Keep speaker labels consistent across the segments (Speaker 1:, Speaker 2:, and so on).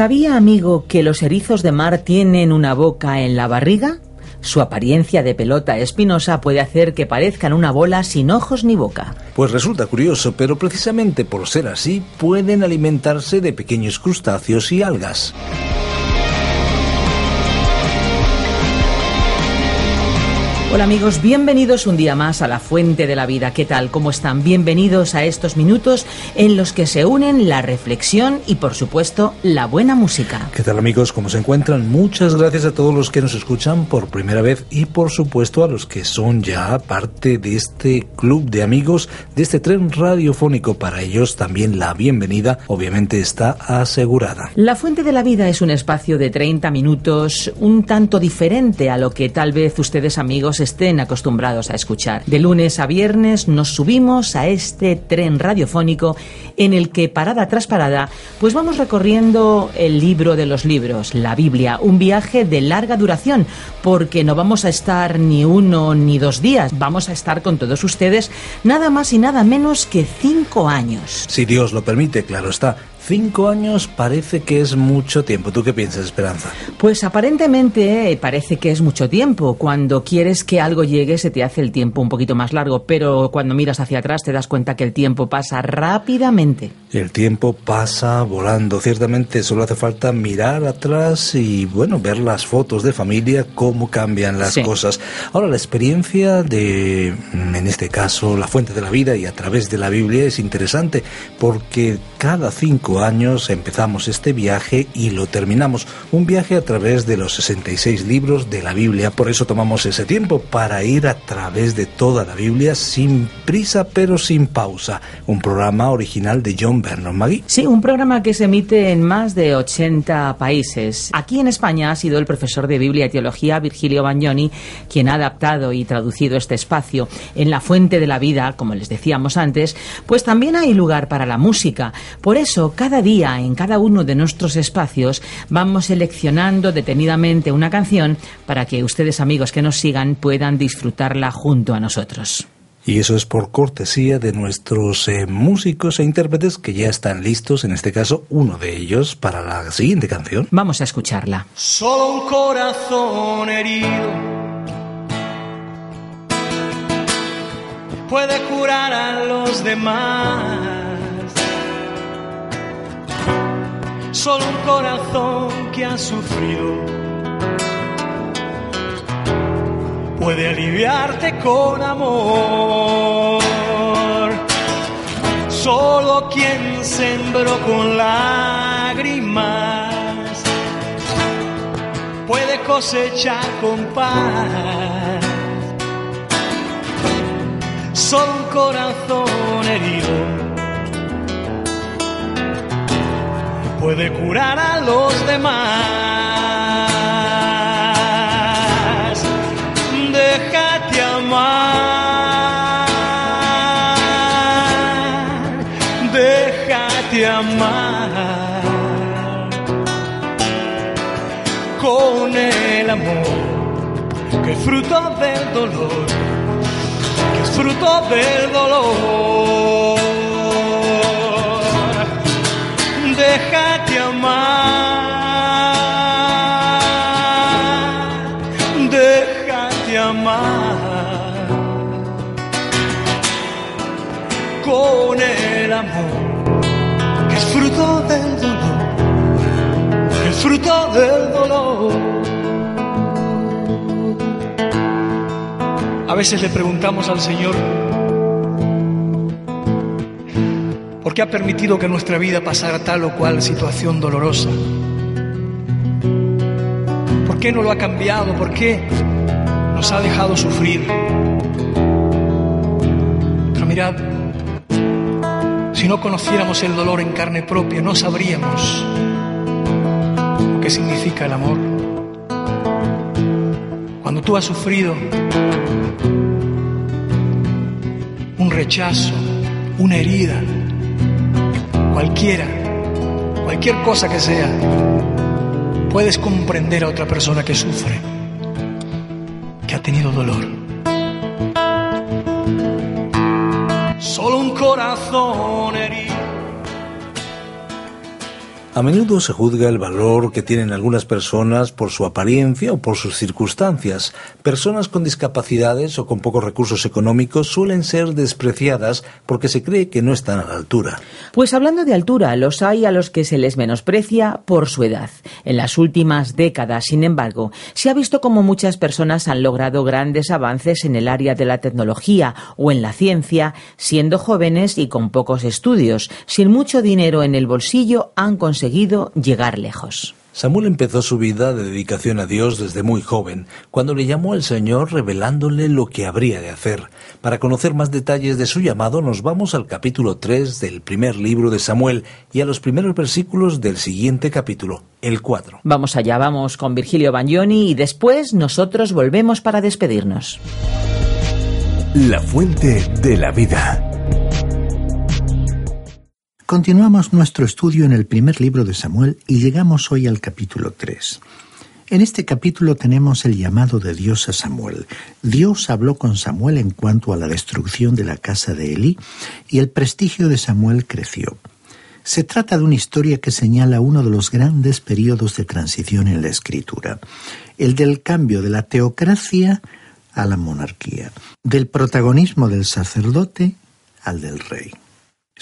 Speaker 1: ¿Sabía, amigo, que los erizos de mar tienen una boca en la barriga? Su apariencia de pelota espinosa puede hacer que parezcan una bola sin ojos ni boca.
Speaker 2: Pues resulta curioso, pero precisamente por ser así, pueden alimentarse de pequeños crustáceos y algas.
Speaker 1: Hola amigos, bienvenidos un día más a la Fuente de la Vida. ¿Qué tal? ¿Cómo están? Bienvenidos a estos minutos en los que se unen la reflexión y por supuesto la buena música.
Speaker 2: ¿Qué tal amigos? ¿Cómo se encuentran? Muchas gracias a todos los que nos escuchan por primera vez y por supuesto a los que son ya parte de este club de amigos, de este tren radiofónico. Para ellos también la bienvenida obviamente está asegurada.
Speaker 1: La Fuente de la Vida es un espacio de 30 minutos un tanto diferente a lo que tal vez ustedes amigos estén acostumbrados a escuchar. De lunes a viernes nos subimos a este tren radiofónico en el que parada tras parada pues vamos recorriendo el libro de los libros, la Biblia, un viaje de larga duración porque no vamos a estar ni uno ni dos días, vamos a estar con todos ustedes nada más y nada menos que cinco años.
Speaker 2: Si Dios lo permite, claro está. Cinco años parece que es mucho tiempo. ¿Tú qué piensas, Esperanza?
Speaker 1: Pues aparentemente eh, parece que es mucho tiempo. Cuando quieres que algo llegue se te hace el tiempo un poquito más largo, pero cuando miras hacia atrás te das cuenta que el tiempo pasa rápidamente.
Speaker 2: El tiempo pasa volando. Ciertamente solo hace falta mirar atrás y, bueno, ver las fotos de familia, cómo cambian las
Speaker 1: Sí.
Speaker 2: cosas. Ahora, la experiencia de, mm, en este caso, la fuente de la vida y a través de la Biblia es interesante porque cada cinco años empezamos este viaje y lo terminamos. Un viaje a través de los 66 libros de la Biblia. Por eso tomamos ese tiempo para ir a través de toda la Biblia sin prisa pero sin pausa. Un programa original de John Vernon Magui.
Speaker 1: Sí, un programa que se emite en más de 80 países. Aquí en España ha sido el profesor de Biblia y Teología, Virgilio Bagnoni, quien ha adaptado y traducido este espacio. En la fuente de la vida, como les decíamos antes, pues también hay lugar para la música. Por eso, cada día, en cada uno de nuestros espacios, vamos seleccionando detenidamente una canción para que ustedes, amigos que nos sigan, puedan disfrutarla junto a nosotros.
Speaker 2: Y eso es por cortesía de nuestros eh, músicos e intérpretes que ya están listos, en este caso uno de ellos, para la siguiente canción.
Speaker 1: Vamos a escucharla.
Speaker 3: Solo un corazón herido puede curar a los demás. Solo un corazón que ha sufrido puede aliviarte con amor. Solo quien sembró con lágrimas puede cosechar con paz. Solo un corazón herido puede curar a los demás. Amor que es fruto del dolor, que es fruto del dolor. Déjate amar, déjate amar con el amor que es fruto del dolor, que es fruto del dolor. Veces le preguntamos al Señor, ¿por qué ha permitido que nuestra vida pasara tal o cual situación dolorosa? ¿Por qué no lo ha cambiado? ¿Por qué nos ha dejado sufrir? Pero mirad, Si no conociéramos el dolor en carne propia, no sabríamos lo que significa el amor. Cuando tú has sufrido un rechazo, una herida, cualquiera, cualquier cosa que sea, puedes comprender a otra persona que sufre, que ha tenido dolor. Solo un corazón
Speaker 2: A menudo se juzga el valor que tienen algunas personas por su apariencia o por sus circunstancias. Personas con discapacidades o con pocos recursos económicos suelen ser despreciadas porque se cree que no están a la altura.
Speaker 1: Pues hablando de altura, los hay a los que se les menosprecia por su edad. En las últimas décadas, sin embargo, se ha visto como muchas personas han logrado grandes avances en el área de la tecnología o en la ciencia, siendo jóvenes y con pocos estudios, sin mucho dinero en el bolsillo, han conseguido llegar lejos.
Speaker 2: Samuel empezó su vida de dedicación a Dios desde muy joven, cuando le llamó el Señor revelándole lo que habría de hacer. Para conocer más detalles de su llamado nos vamos al capítulo 3 del primer libro de Samuel y a los primeros versículos del siguiente capítulo, el 4.
Speaker 1: Vamos allá, vamos con Virgilio Bagnoni y después nosotros volvemos para despedirnos.
Speaker 4: La fuente de la vida.
Speaker 5: Continuamos nuestro estudio en el primer libro de Samuel y llegamos hoy al capítulo 3. En este capítulo tenemos el llamado de Dios a Samuel. Dios habló con Samuel en cuanto a la destrucción de la casa de Elí y el prestigio de Samuel creció. Se trata de una historia que señala uno de los grandes periodos de transición en la escritura, el del cambio de la teocracia a la monarquía, del protagonismo del sacerdote al del rey.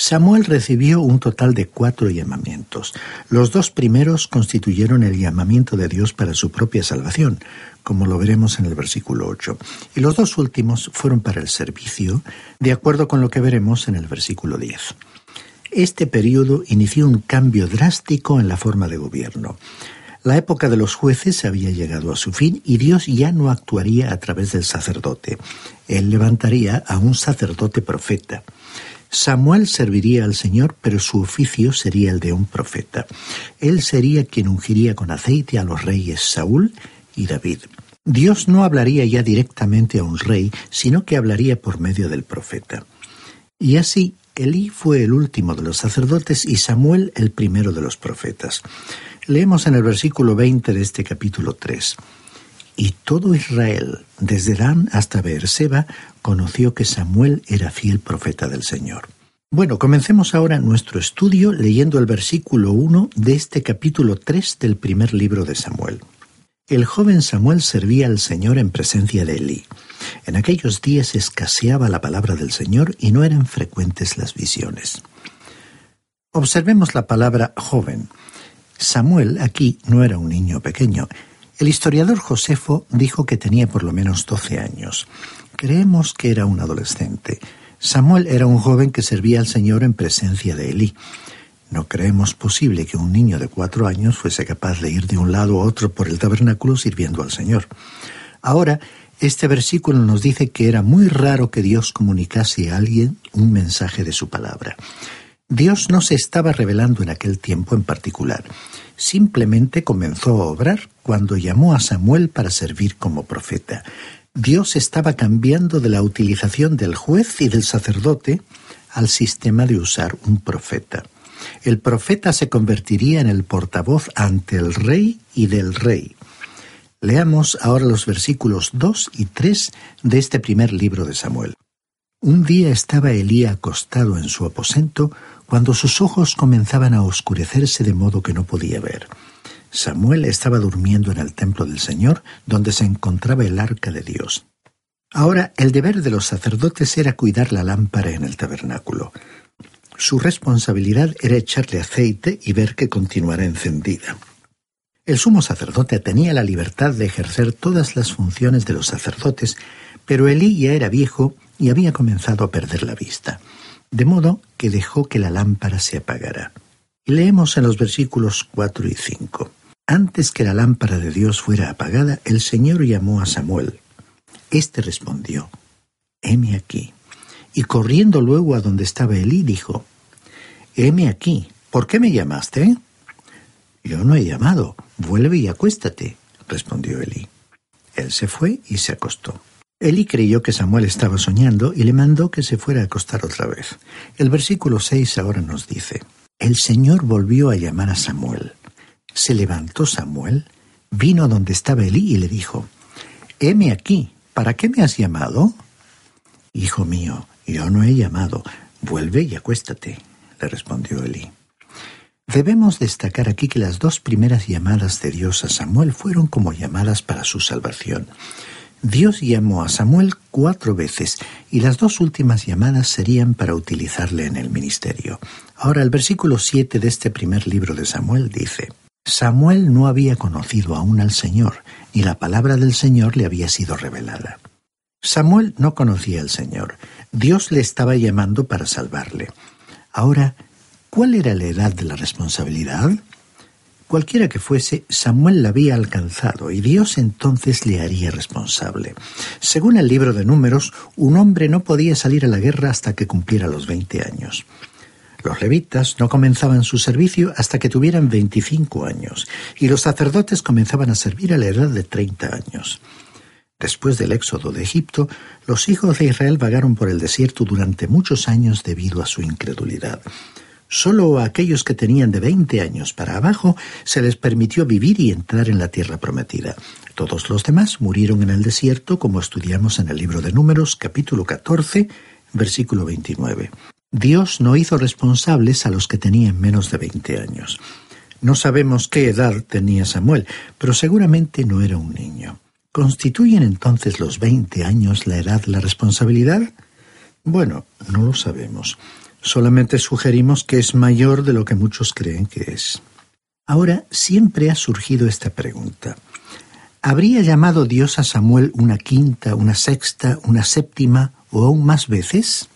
Speaker 5: Samuel recibió un total de cuatro llamamientos. Los dos primeros constituyeron el llamamiento de Dios para su propia salvación, como lo veremos en el versículo 8, y los dos últimos fueron para el servicio, de acuerdo con lo que veremos en el versículo 10. Este periodo inició un cambio drástico en la forma de gobierno. La época de los jueces había llegado a su fin y Dios ya no actuaría a través del sacerdote. Él levantaría a un sacerdote profeta. Samuel serviría al Señor, pero su oficio sería el de un profeta. Él sería quien ungiría con aceite a los reyes Saúl y David. Dios no hablaría ya directamente a un rey, sino que hablaría por medio del profeta. Y así, Elí fue el último de los sacerdotes y Samuel el primero de los profetas. Leemos en el versículo 20 de este capítulo 3. Y todo Israel, desde Dan hasta Beerseba, conoció que Samuel era fiel profeta del Señor. Bueno, comencemos ahora nuestro estudio leyendo el versículo 1 de este capítulo 3 del primer libro de Samuel. El joven Samuel servía al Señor en presencia de Elí. En aquellos días escaseaba la palabra del Señor y no eran frecuentes las visiones. Observemos la palabra joven. Samuel aquí no era un niño pequeño, el historiador Josefo dijo que tenía por lo menos doce años. Creemos que era un adolescente. Samuel era un joven que servía al Señor en presencia de Elí. No creemos posible que un niño de cuatro años fuese capaz de ir de un lado a otro por el tabernáculo sirviendo al Señor. Ahora, este versículo nos dice que era muy raro que Dios comunicase a alguien un mensaje de su palabra. Dios no se estaba revelando en aquel tiempo en particular simplemente comenzó a obrar cuando llamó a Samuel para servir como profeta. Dios estaba cambiando de la utilización del juez y del sacerdote al sistema de usar un profeta. El profeta se convertiría en el portavoz ante el rey y del rey. Leamos ahora los versículos 2 y 3 de este primer libro de Samuel. Un día estaba Elía acostado en su aposento cuando sus ojos comenzaban a oscurecerse de modo que no podía ver. Samuel estaba durmiendo en el templo del Señor, donde se encontraba el arca de Dios. Ahora el deber de los sacerdotes era cuidar la lámpara en el tabernáculo. Su responsabilidad era echarle aceite y ver que continuara encendida. El sumo sacerdote tenía la libertad de ejercer todas las funciones de los sacerdotes, pero Elí ya era viejo y había comenzado a perder la vista de modo que dejó que la lámpara se apagara. Y leemos en los versículos 4 y 5. Antes que la lámpara de Dios fuera apagada, el Señor llamó a Samuel. Este respondió, heme aquí. Y corriendo luego a donde estaba Elí, dijo, Heme aquí. ¿Por qué me llamaste? Yo no he llamado. Vuelve y acuéstate, respondió Eli. Él se fue y se acostó. Eli creyó que Samuel estaba soñando y le mandó que se fuera a acostar otra vez. El versículo 6 ahora nos dice, El Señor volvió a llamar a Samuel. Se levantó Samuel, vino a donde estaba Eli y le dijo, Heme aquí, ¿para qué me has llamado? Hijo mío, yo no he llamado, vuelve y acuéstate, le respondió Eli. Debemos destacar aquí que las dos primeras llamadas de Dios a Samuel fueron como llamadas para su salvación. Dios llamó a Samuel cuatro veces y las dos últimas llamadas serían para utilizarle en el ministerio. Ahora el versículo 7 de este primer libro de Samuel dice, Samuel no había conocido aún al Señor, ni la palabra del Señor le había sido revelada. Samuel no conocía al Señor. Dios le estaba llamando para salvarle. Ahora, ¿cuál era la edad de la responsabilidad? Cualquiera que fuese, Samuel la había alcanzado y Dios entonces le haría responsable. Según el libro de números, un hombre no podía salir a la guerra hasta que cumpliera los veinte años. Los levitas no comenzaban su servicio hasta que tuvieran veinticinco años, y los sacerdotes comenzaban a servir a la edad de treinta años. Después del éxodo de Egipto, los hijos de Israel vagaron por el desierto durante muchos años debido a su incredulidad. Solo a aquellos que tenían de veinte años para abajo se les permitió vivir y entrar en la tierra prometida. Todos los demás murieron en el desierto, como estudiamos en el libro de Números, capítulo 14, versículo 29. Dios no hizo responsables a los que tenían menos de veinte años. No sabemos qué edad tenía Samuel, pero seguramente no era un niño. ¿Constituyen entonces los veinte años la edad la responsabilidad? Bueno, no lo sabemos. Solamente sugerimos que es mayor de lo que muchos creen que es. Ahora siempre ha surgido esta pregunta. ¿Habría llamado Dios a Samuel una quinta, una sexta, una séptima o aún más veces?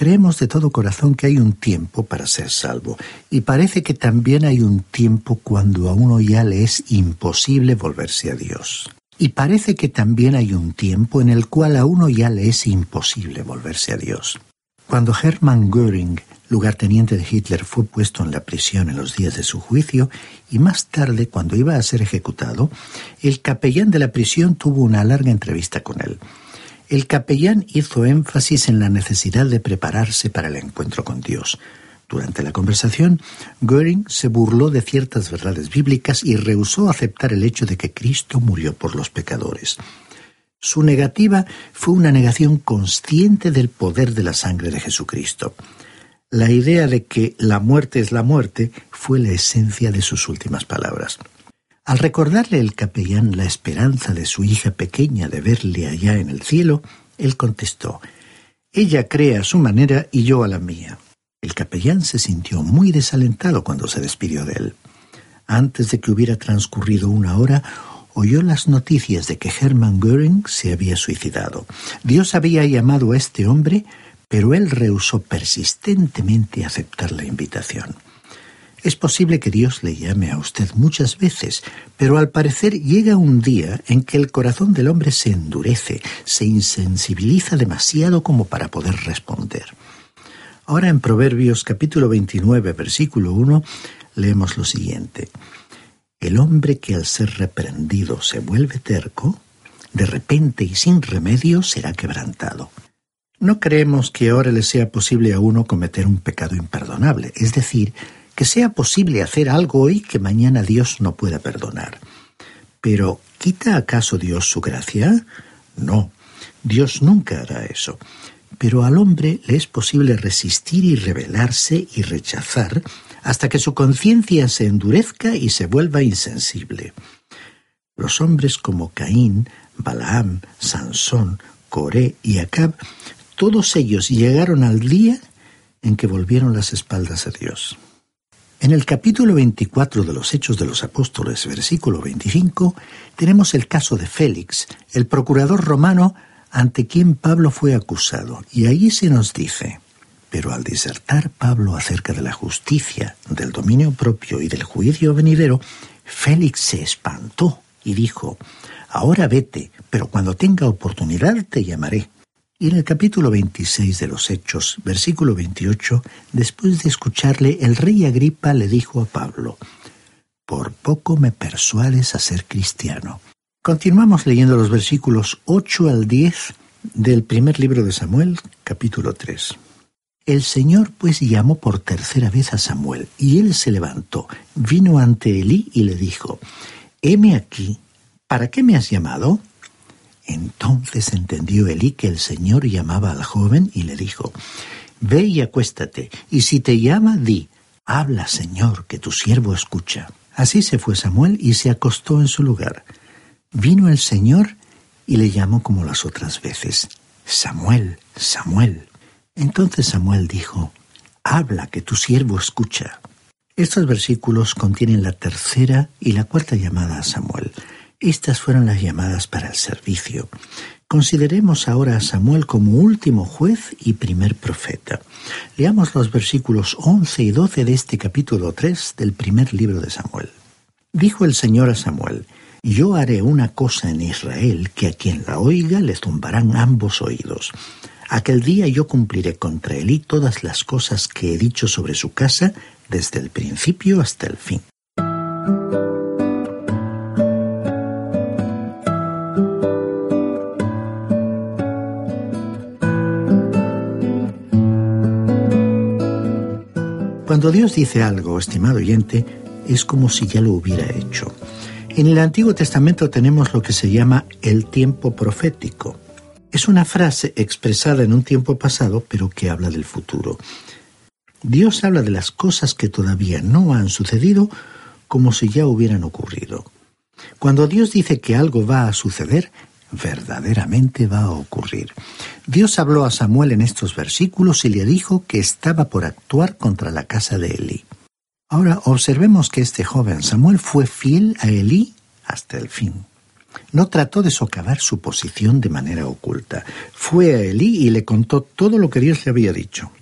Speaker 5: Creemos de todo corazón que hay un tiempo para ser salvo, y parece que también hay un tiempo cuando a uno ya le es imposible volverse a Dios. Y parece que también hay un tiempo en el cual a uno ya le es imposible volverse a Dios. Cuando Hermann Göring, lugarteniente de Hitler, fue puesto en la prisión en los días de su juicio y más tarde, cuando iba a ser ejecutado, el capellán de la prisión tuvo una larga entrevista con él. El capellán hizo énfasis en la necesidad de prepararse para el encuentro con Dios. Durante la conversación, Göring se burló de ciertas verdades bíblicas y rehusó aceptar el hecho de que Cristo murió por los pecadores. Su negativa fue una negación consciente del poder de la sangre de Jesucristo. La idea de que la muerte es la muerte fue la esencia de sus últimas palabras. Al recordarle el capellán la esperanza de su hija pequeña de verle allá en el cielo, él contestó, Ella cree a su manera y yo a la mía. El capellán se sintió muy desalentado cuando se despidió de él. Antes de que hubiera transcurrido una hora, oyó las noticias de que Hermann Göring se había suicidado. Dios había llamado a este hombre, pero él rehusó persistentemente aceptar la invitación. Es posible que Dios le llame a usted muchas veces, pero al parecer llega un día en que el corazón del hombre se endurece, se insensibiliza demasiado como para poder responder. Ahora en Proverbios capítulo 29, versículo 1, leemos lo siguiente. El hombre que al ser reprendido se vuelve terco, de repente y sin remedio será quebrantado. No creemos que ahora le sea posible a uno cometer un pecado imperdonable, es decir, que sea posible hacer algo hoy que mañana Dios no pueda perdonar. Pero, ¿quita acaso Dios su gracia? No, Dios nunca hará eso. Pero al hombre le es posible resistir y rebelarse y rechazar hasta que su conciencia se endurezca y se vuelva insensible. Los hombres como Caín, Balaam, Sansón, Coré y Acab, todos ellos llegaron al día en que volvieron las espaldas a Dios. En el capítulo 24 de los Hechos de los Apóstoles, versículo 25, tenemos el caso de Félix, el procurador romano ante quien Pablo fue acusado, y allí se nos dice, pero al disertar Pablo acerca de la justicia, del dominio propio y del juicio venidero, Félix se espantó y dijo, Ahora vete, pero cuando tenga oportunidad te llamaré. Y en el capítulo 26 de los Hechos, versículo 28, después de escucharle, el rey Agripa le dijo a Pablo, Por poco me persuades a ser cristiano. Continuamos leyendo los versículos 8 al 10 del primer libro de Samuel, capítulo 3. El Señor pues llamó por tercera vez a Samuel, y él se levantó, vino ante Elí y le dijo, Heme aquí, ¿para qué me has llamado? Entonces entendió Elí que el Señor llamaba al joven y le dijo, Ve y acuéstate, y si te llama, di, Habla, Señor, que tu siervo escucha. Así se fue Samuel y se acostó en su lugar. Vino el Señor y le llamó como las otras veces, Samuel, Samuel. Entonces Samuel dijo, Habla, que tu siervo escucha. Estos versículos contienen la tercera y la cuarta llamada a Samuel. Estas fueron las llamadas para el servicio. Consideremos ahora a Samuel como último juez y primer profeta. Leamos los versículos 11 y 12 de este capítulo 3 del primer libro de Samuel. Dijo el Señor a Samuel, Yo haré una cosa en Israel que a quien la oiga le tumbarán ambos oídos. Aquel día yo cumpliré contra y todas las cosas que he dicho sobre su casa desde el principio hasta el fin. Cuando Dios dice algo, estimado oyente, es como si ya lo hubiera hecho. En el Antiguo Testamento tenemos lo que se llama el tiempo profético. Es una frase expresada en un tiempo pasado, pero que habla del futuro. Dios habla de las cosas que todavía no han sucedido como si ya hubieran ocurrido. Cuando Dios dice que algo va a suceder, verdaderamente va a ocurrir. Dios habló a Samuel en estos versículos y le dijo que estaba por actuar contra la casa de Elí. Ahora observemos que este joven Samuel fue fiel a Elí hasta el fin. No trató de socavar su posición de manera oculta. Fue a Elí y le contó todo lo que Dios le había dicho.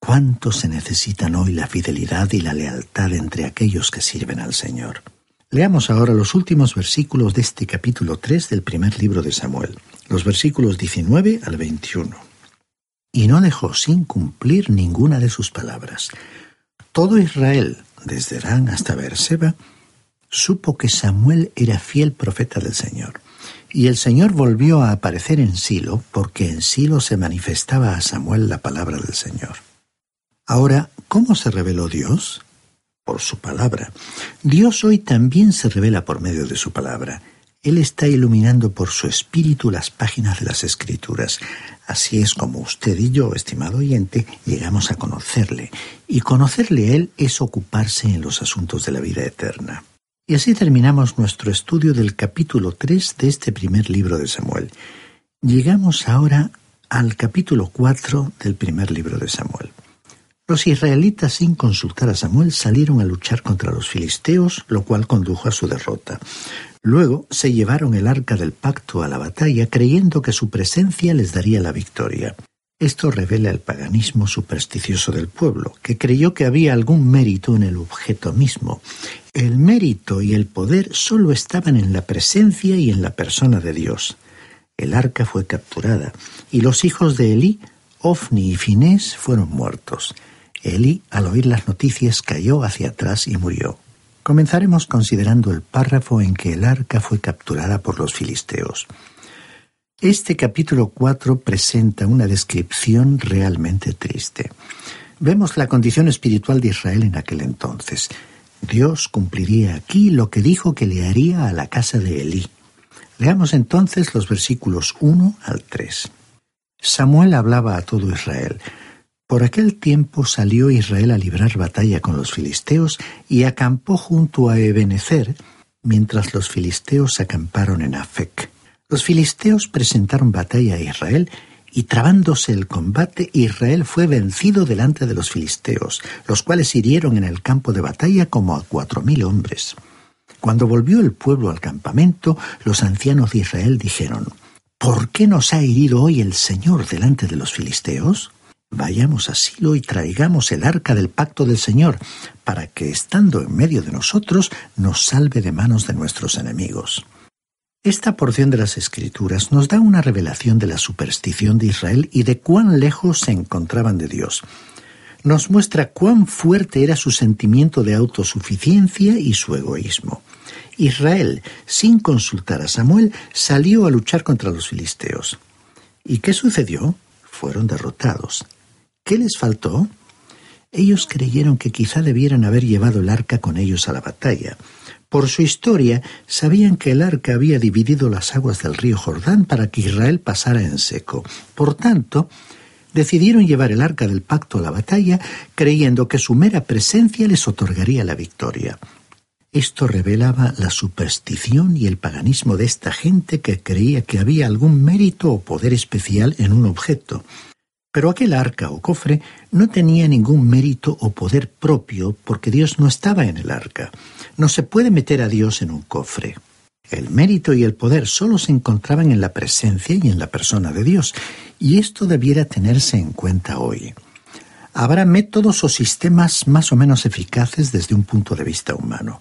Speaker 5: ¿Cuánto se necesitan hoy la fidelidad y la lealtad entre aquellos que sirven al Señor? Leamos ahora los últimos versículos de este capítulo 3 del primer libro de Samuel, los versículos 19 al 21. Y no dejó sin cumplir ninguna de sus palabras. Todo Israel, desde Dan hasta Beerseba, supo que Samuel era fiel profeta del Señor. Y el Señor volvió a aparecer en Silo, porque en Silo se manifestaba a Samuel la palabra del Señor. Ahora, ¿cómo se reveló Dios? Por su palabra. Dios hoy también se revela por medio de su palabra. Él está iluminando por su espíritu las páginas de las escrituras. Así es como usted y yo, estimado oyente, llegamos a conocerle. Y conocerle a Él es ocuparse en los asuntos de la vida eterna. Y así terminamos nuestro estudio del capítulo 3 de este primer libro de Samuel. Llegamos ahora al capítulo 4 del primer libro de Samuel. Los israelitas, sin consultar a Samuel, salieron a luchar contra los filisteos, lo cual condujo a su derrota. Luego se llevaron el arca del pacto a la batalla, creyendo que su presencia les daría la victoria. Esto revela el paganismo supersticioso del pueblo, que creyó que había algún mérito en el objeto mismo. El mérito y el poder solo estaban en la presencia y en la persona de Dios. El arca fue capturada, y los hijos de Elí, Ofni y Finés, fueron muertos. Eli, al oír las noticias, cayó hacia atrás y murió. Comenzaremos considerando el párrafo en que el arca fue capturada por los filisteos. Este capítulo 4 presenta una descripción realmente triste. Vemos la condición espiritual de Israel en aquel entonces. Dios cumpliría aquí lo que dijo que le haría a la casa de Elí. Leamos entonces los versículos 1 al 3. Samuel hablaba a todo Israel. Por aquel tiempo salió Israel a librar batalla con los filisteos y acampó junto a Ebenezer, mientras los filisteos acamparon en Afec. Los filisteos presentaron batalla a Israel y trabándose el combate, Israel fue vencido delante de los filisteos, los cuales hirieron en el campo de batalla como a cuatro mil hombres. Cuando volvió el pueblo al campamento, los ancianos de Israel dijeron, ¿Por qué nos ha herido hoy el Señor delante de los filisteos? Vayamos a Silo y traigamos el arca del pacto del Señor, para que, estando en medio de nosotros, nos salve de manos de nuestros enemigos. Esta porción de las Escrituras nos da una revelación de la superstición de Israel y de cuán lejos se encontraban de Dios. Nos muestra cuán fuerte era su sentimiento de autosuficiencia y su egoísmo. Israel, sin consultar a Samuel, salió a luchar contra los filisteos. ¿Y qué sucedió? Fueron derrotados. ¿Qué les faltó? Ellos creyeron que quizá debieran haber llevado el arca con ellos a la batalla. Por su historia, sabían que el arca había dividido las aguas del río Jordán para que Israel pasara en seco. Por tanto, decidieron llevar el arca del pacto a la batalla, creyendo que su mera presencia les otorgaría la victoria. Esto revelaba la superstición y el paganismo de esta gente que creía que había algún mérito o poder especial en un objeto. Pero aquel arca o cofre no tenía ningún mérito o poder propio porque Dios no estaba en el arca. No se puede meter a Dios en un cofre. El mérito y el poder solo se encontraban en la presencia y en la persona de Dios, y esto debiera tenerse en cuenta hoy. Habrá métodos o sistemas más o menos eficaces desde un punto de vista humano.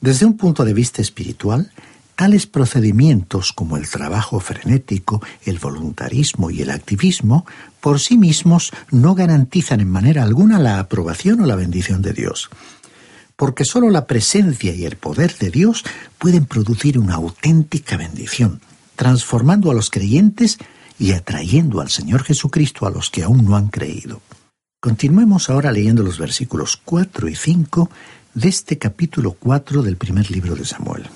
Speaker 5: Desde un punto de vista espiritual, Tales procedimientos como el trabajo frenético, el voluntarismo y el activismo, por sí mismos no garantizan en manera alguna la aprobación o la bendición de Dios. Porque sólo la presencia y el poder de Dios pueden producir una auténtica bendición, transformando a los creyentes y atrayendo al Señor Jesucristo a los que aún no han creído. Continuemos ahora leyendo los versículos 4 y 5 de este capítulo 4 del primer libro de Samuel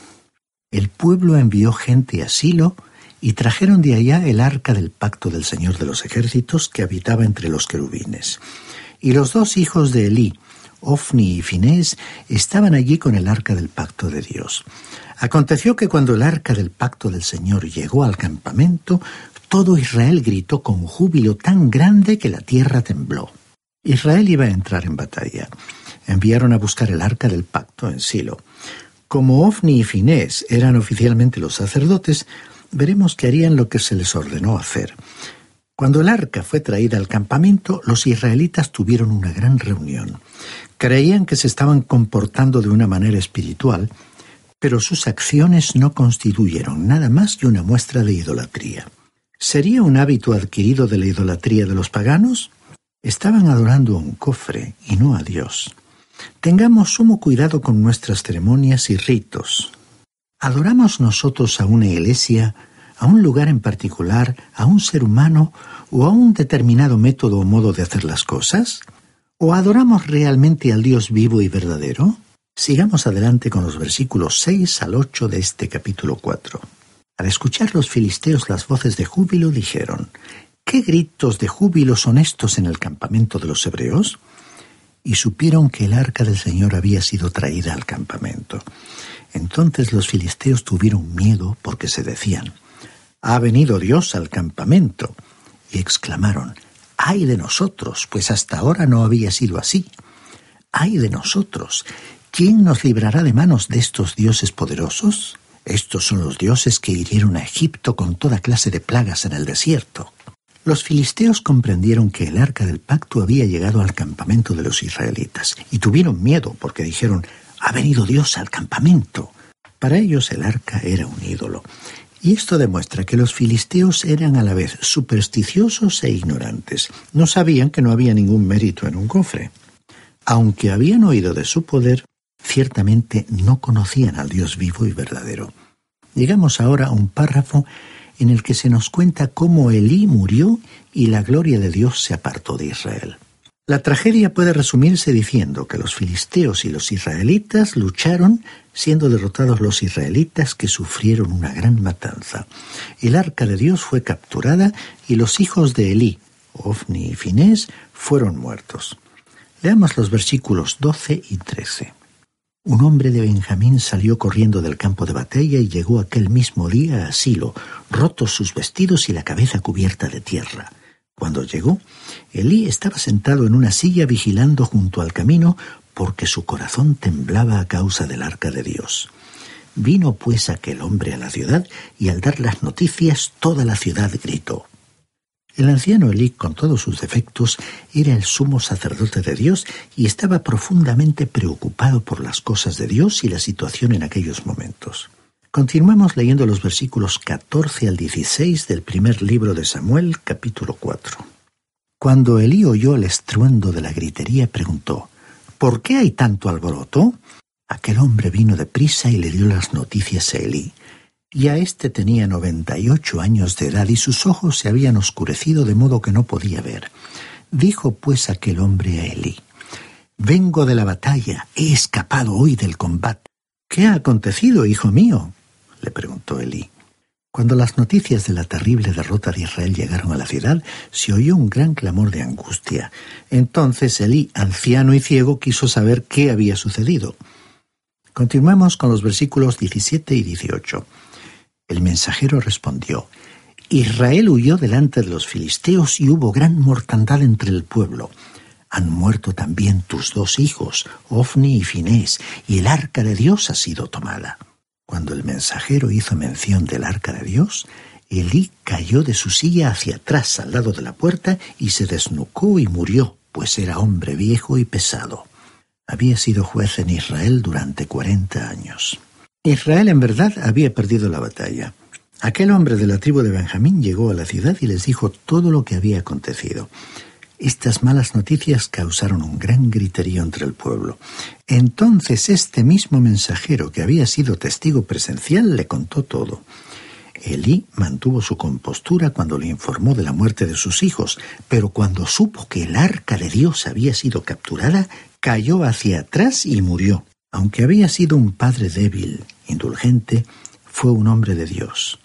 Speaker 5: el pueblo envió gente a Silo y trajeron de allá el arca del pacto del Señor de los ejércitos que habitaba entre los querubines. Y los dos hijos de Elí, Ofni y Finés, estaban allí con el arca del pacto de Dios. Aconteció que cuando el arca del pacto del Señor llegó al campamento, todo Israel gritó con júbilo tan grande que la tierra tembló. Israel iba a entrar en batalla. Enviaron a buscar el arca del pacto en Silo. Como Ofni y Finés eran oficialmente los sacerdotes, veremos que harían lo que se les ordenó hacer. Cuando el arca fue traída al campamento, los israelitas tuvieron una gran reunión. Creían que se estaban comportando de una manera espiritual, pero sus acciones no constituyeron nada más que una muestra de idolatría. ¿Sería un hábito adquirido de la idolatría de los paganos? Estaban adorando a un cofre y no a Dios. Tengamos sumo cuidado con nuestras ceremonias y ritos. ¿Adoramos nosotros a una iglesia, a un lugar en particular, a un ser humano o a un determinado método o modo de hacer las cosas? ¿O adoramos realmente al Dios vivo y verdadero? Sigamos adelante con los versículos 6 al 8 de este capítulo 4. Al escuchar los filisteos las voces de júbilo dijeron, ¿Qué gritos de júbilo son estos en el campamento de los hebreos? Y supieron que el arca del Señor había sido traída al campamento. Entonces los filisteos tuvieron miedo porque se decían, ha venido Dios al campamento. Y exclamaron, ay de nosotros, pues hasta ahora no había sido así. Ay de nosotros, ¿quién nos librará de manos de estos dioses poderosos? Estos son los dioses que hirieron a Egipto con toda clase de plagas en el desierto. Los filisteos comprendieron que el arca del pacto había llegado al campamento de los israelitas y tuvieron miedo porque dijeron, ha venido Dios al campamento. Para ellos el arca era un ídolo. Y esto demuestra que los filisteos eran a la vez supersticiosos e ignorantes. No sabían que no había ningún mérito en un cofre. Aunque habían oído de su poder, ciertamente no conocían al Dios vivo y verdadero. Llegamos ahora a un párrafo en el que se nos cuenta cómo Elí murió y la gloria de Dios se apartó de Israel. La tragedia puede resumirse diciendo que los filisteos y los israelitas lucharon, siendo derrotados los israelitas que sufrieron una gran matanza. El arca de Dios fue capturada y los hijos de Elí, Ofni y Finés, fueron muertos. Leamos los versículos 12 y 13. Un hombre de Benjamín salió corriendo del campo de batalla y llegó aquel mismo día a Silo, rotos sus vestidos y la cabeza cubierta de tierra. Cuando llegó, Elí estaba sentado en una silla vigilando junto al camino porque su corazón temblaba a causa del arca de Dios. Vino pues aquel hombre a la ciudad y al dar las noticias toda la ciudad gritó. El anciano Elí, con todos sus defectos, era el sumo sacerdote de Dios y estaba profundamente preocupado por las cosas de Dios y la situación en aquellos momentos. Continuamos leyendo los versículos 14 al 16 del primer libro de Samuel, capítulo 4. Cuando Elí oyó el estruendo de la gritería, preguntó, ¿Por qué hay tanto alboroto? Aquel hombre vino de prisa y le dio las noticias a Elí. Ya éste tenía noventa y ocho años de edad y sus ojos se habían oscurecido de modo que no podía ver. Dijo pues aquel hombre a Elí, Vengo de la batalla, he escapado hoy del combate. ¿Qué ha acontecido, hijo mío? le preguntó Elí. Cuando las noticias de la terrible derrota de Israel llegaron a la ciudad, se oyó un gran clamor de angustia. Entonces Elí, anciano y ciego, quiso saber qué había sucedido. Continuamos con los versículos 17 y 18. El mensajero respondió, Israel huyó delante de los filisteos y hubo gran mortandad entre el pueblo. Han muerto también tus dos hijos, Ofni y Finés, y el arca de Dios ha sido tomada. Cuando el mensajero hizo mención del arca de Dios, Elí cayó de su silla hacia atrás al lado de la puerta y se desnucó y murió, pues era hombre viejo y pesado. Había sido juez en Israel durante cuarenta años. Israel en verdad había perdido la batalla. Aquel hombre de la tribu de Benjamín llegó a la ciudad y les dijo todo lo que había acontecido. Estas malas noticias causaron un gran griterío entre el pueblo. Entonces este mismo mensajero que había sido testigo presencial le contó todo. Elí mantuvo su compostura cuando le informó de la muerte de sus hijos, pero cuando supo que el arca de Dios había sido capturada, cayó hacia atrás y murió. Aunque había sido un padre débil, indulgente, fue un hombre de Dios.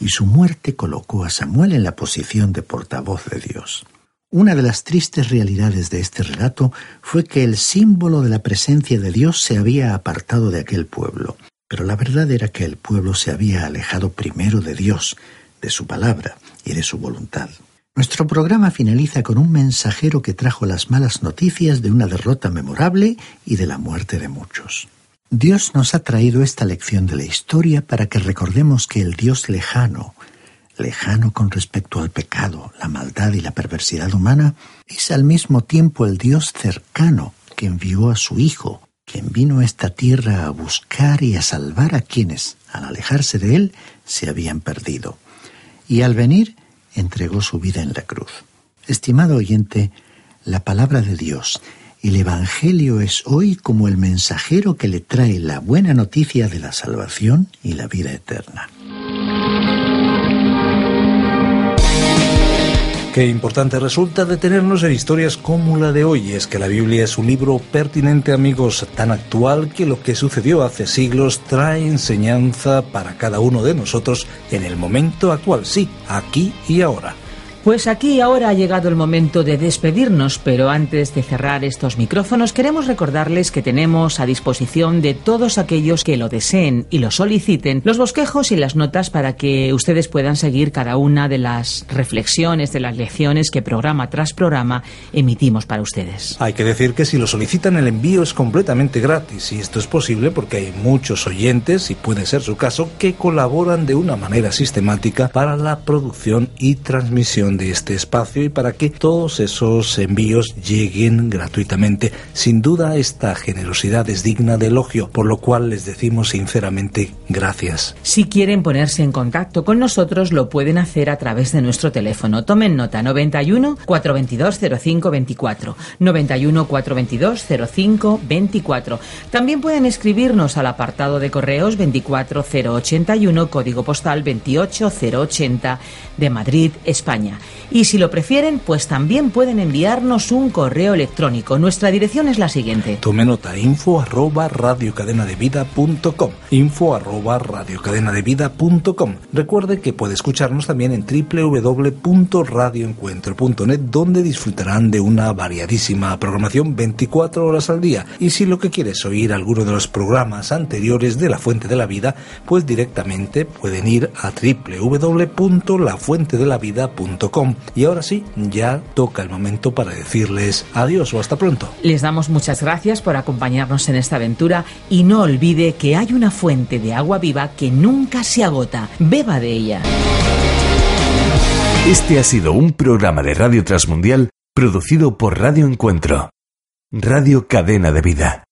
Speaker 5: Y su muerte colocó a Samuel en la posición de portavoz de Dios. Una de las tristes realidades de este relato fue que el símbolo de la presencia de Dios se había apartado de aquel pueblo, pero la verdad era que el pueblo se había alejado primero de Dios, de su palabra y de su voluntad. Nuestro programa finaliza con un mensajero que trajo las malas noticias de una derrota memorable y de la muerte de muchos. Dios nos ha traído esta lección de la historia para que recordemos que el Dios lejano, lejano con respecto al pecado, la maldad y la perversidad humana, es al mismo tiempo el Dios cercano que envió a su Hijo, quien vino a esta tierra a buscar y a salvar a quienes, al alejarse de Él, se habían perdido. Y al venir, entregó su vida en la cruz. Estimado oyente, la palabra de Dios, el Evangelio es hoy como el mensajero que le trae la buena noticia de la salvación y la vida eterna.
Speaker 2: Qué importante resulta detenernos en historias como la de hoy. Es que la Biblia es un libro pertinente, amigos, tan actual que lo que sucedió hace siglos trae enseñanza para cada uno de nosotros en el momento actual, sí, aquí y ahora.
Speaker 1: Pues aquí ahora ha llegado el momento de despedirnos, pero antes de cerrar estos micrófonos queremos recordarles que tenemos a disposición de todos aquellos que lo deseen y lo soliciten los bosquejos y las notas para que ustedes puedan seguir cada una de las reflexiones, de las lecciones que programa tras programa emitimos para ustedes.
Speaker 2: Hay que decir que si lo solicitan el envío es completamente gratis y esto es posible porque hay muchos oyentes, y puede ser su caso, que colaboran de una manera sistemática para la producción y transmisión de este espacio y para que todos esos envíos lleguen gratuitamente. Sin duda esta generosidad es digna de elogio, por lo cual les decimos sinceramente gracias.
Speaker 1: Si quieren ponerse en contacto con nosotros lo pueden hacer a través de nuestro teléfono. Tomen nota 91 422 0524 91 422 0524. También pueden escribirnos al apartado de correos 24081 código postal 28080 de Madrid, España. Y si lo prefieren, pues también pueden enviarnos un correo electrónico. Nuestra dirección es la siguiente.
Speaker 2: Tome nota, info arroba radiocadenadevida.com info arroba radiocadenadevida.com Recuerde que puede escucharnos también en www.radioencuentro.net donde disfrutarán de una variadísima programación 24 horas al día. Y si lo que quieres es oír alguno de los programas anteriores de La Fuente de la Vida, pues directamente pueden ir a www.lafuentedelavida.com y ahora sí, ya toca el momento para decirles adiós o hasta pronto.
Speaker 1: Les damos muchas gracias por acompañarnos en esta aventura y no olvide que hay una fuente de agua viva que nunca se agota. Beba de ella.
Speaker 4: Este ha sido un programa de Radio Transmundial producido por Radio Encuentro, Radio Cadena de Vida.